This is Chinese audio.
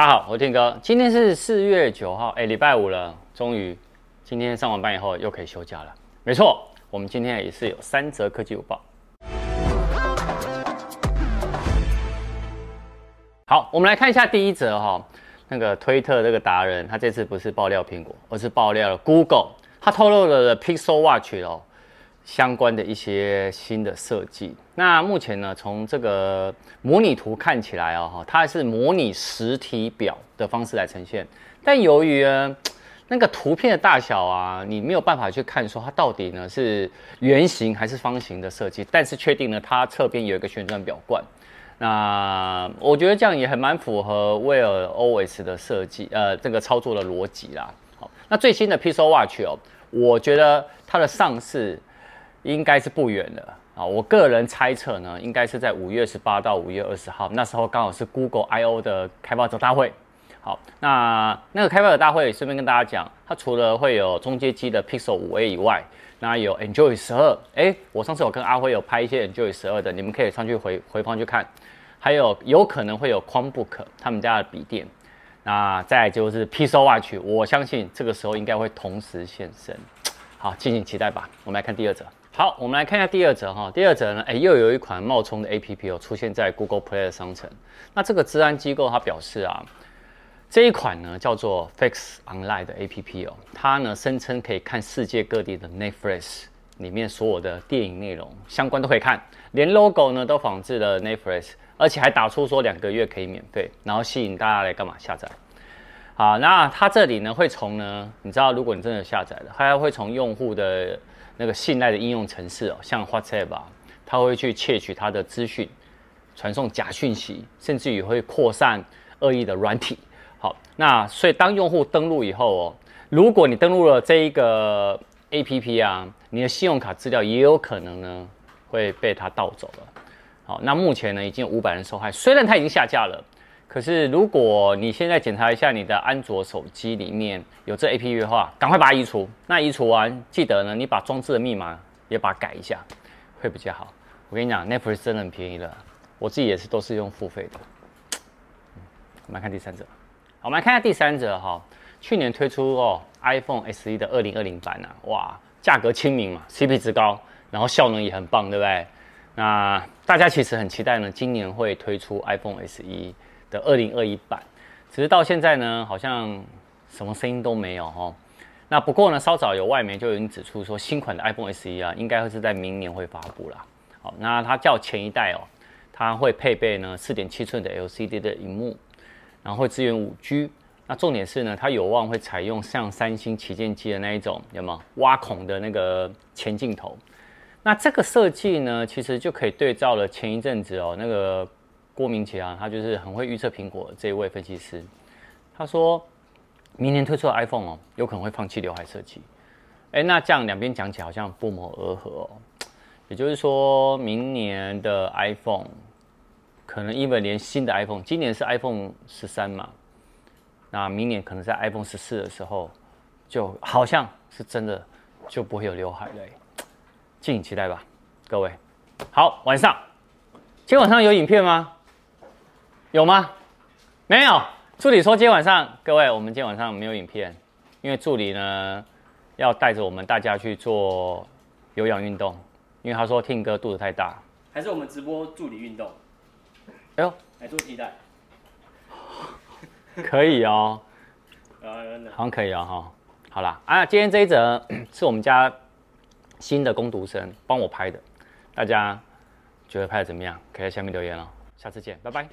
大家好，我是 Tim 哥。今天是四月九号，哎，礼拜五了，终于今天上完班以后又可以休假了。没错，我们今天也是有三则科技午报。好，我们来看一下第一则哈，那个推特这个达人，他这次不是爆料苹果，而是爆料了 Google，他透露了 Pixel Watch 哦。相关的一些新的设计。那目前呢，从这个模拟图看起来哦，它是模拟实体表的方式来呈现。但由于呢，那个图片的大小啊，你没有办法去看说它到底呢是圆形还是方形的设计。但是确定呢，它侧边有一个旋转表冠。那我觉得这样也还蛮符合 Wear OS 的设计，呃，这个操作的逻辑啦。好，那最新的 Pixel Watch 哦，我觉得它的上市。应该是不远了啊！我个人猜测呢，应该是在五月十八到五月二十号，那时候刚好是 Google I/O 的开发者大会。好，那那个开发者大会，顺便跟大家讲，它除了会有中阶机的 Pixel 5a 以外，那有 Android 十二。哎，我上次有跟阿辉有拍一些 Android 十二的，你们可以上去回回放去看。还有有可能会有 Chromebook 他们家的笔电。那再就是 Pixel Watch，我相信这个时候应该会同时现身。好，敬请期待吧。我们来看第二则。好，我们来看一下第二则哈。第二则呢，哎，又有一款冒充的 APP 哦，出现在 Google Play 的商城。那这个治安机构它表示啊，这一款呢叫做 Fix Online 的 APP 哦，它呢声称可以看世界各地的 Netflix 里面所有的电影内容，相关都可以看，连 logo 呢都仿制了 Netflix，而且还打出说两个月可以免费，然后吸引大家来干嘛下载。好，那它这里呢会从呢，你知道，如果你真的下载了，它还会从用户的那个信赖的应用程式哦，像 WhatsApp，它会去窃取它的资讯，传送假讯息，甚至于会扩散恶意的软体。好，那所以当用户登录以后哦，如果你登录了这一个 APP 啊，你的信用卡资料也有可能呢会被它盗走了。好，那目前呢已经有五百人受害，虽然它已经下架了。可是，如果你现在检查一下你的安卓手机里面有这 APP 的话，赶快把它移除。那移除完，记得呢，你把装置的密码也把它改一下，会比较好。我跟你讲，Netflix 真的很便宜了，我自己也是都是用付费的。我们来看第三者，好，我们来看一下第三者哈。去年推出哦 iPhone SE 的二零二零版啊，哇，价格亲民嘛，CP 值高，然后效能也很棒，对不对？那大家其实很期待呢，今年会推出 iPhone SE。的二零二一版，只是到现在呢，好像什么声音都没有哈。那不过呢，稍早有外媒就已经指出说，新款的 iPhone SE 啊，应该会是在明年会发布啦。好，那它较前一代哦，它会配备呢四点七寸的 LCD 的荧幕，然后会支援五 G。那重点是呢，它有望会采用像三星旗舰机的那一种，有吗挖孔的那个前镜头？那这个设计呢，其实就可以对照了前一阵子哦那个。郭明錤啊，他就是很会预测苹果这一位分析师，他说明年推出的 iPhone 哦，有可能会放弃刘海设计。哎，那这样两边讲起来好像不谋而合哦。也就是说明年的 iPhone 可能因为连新的 iPhone，今年是 iPhone 十三嘛，那明年可能在 iPhone 十四的时候，就好像是真的就不会有刘海了。敬请期待吧，各位。好，晚上，今天晚上有影片吗？有吗？没有。助理说今天晚上，各位，我们今天晚上没有影片，因为助理呢要带着我们大家去做有氧运动，因为他说听歌肚子太大。还是我们直播助理运动？哎呦，来做替代。可以哦。好像可以哦哈。好啦，啊，今天这一则是我们家新的工读生帮我拍的，大家觉得拍的怎么样？可以在下面留言哦。下次见，拜拜。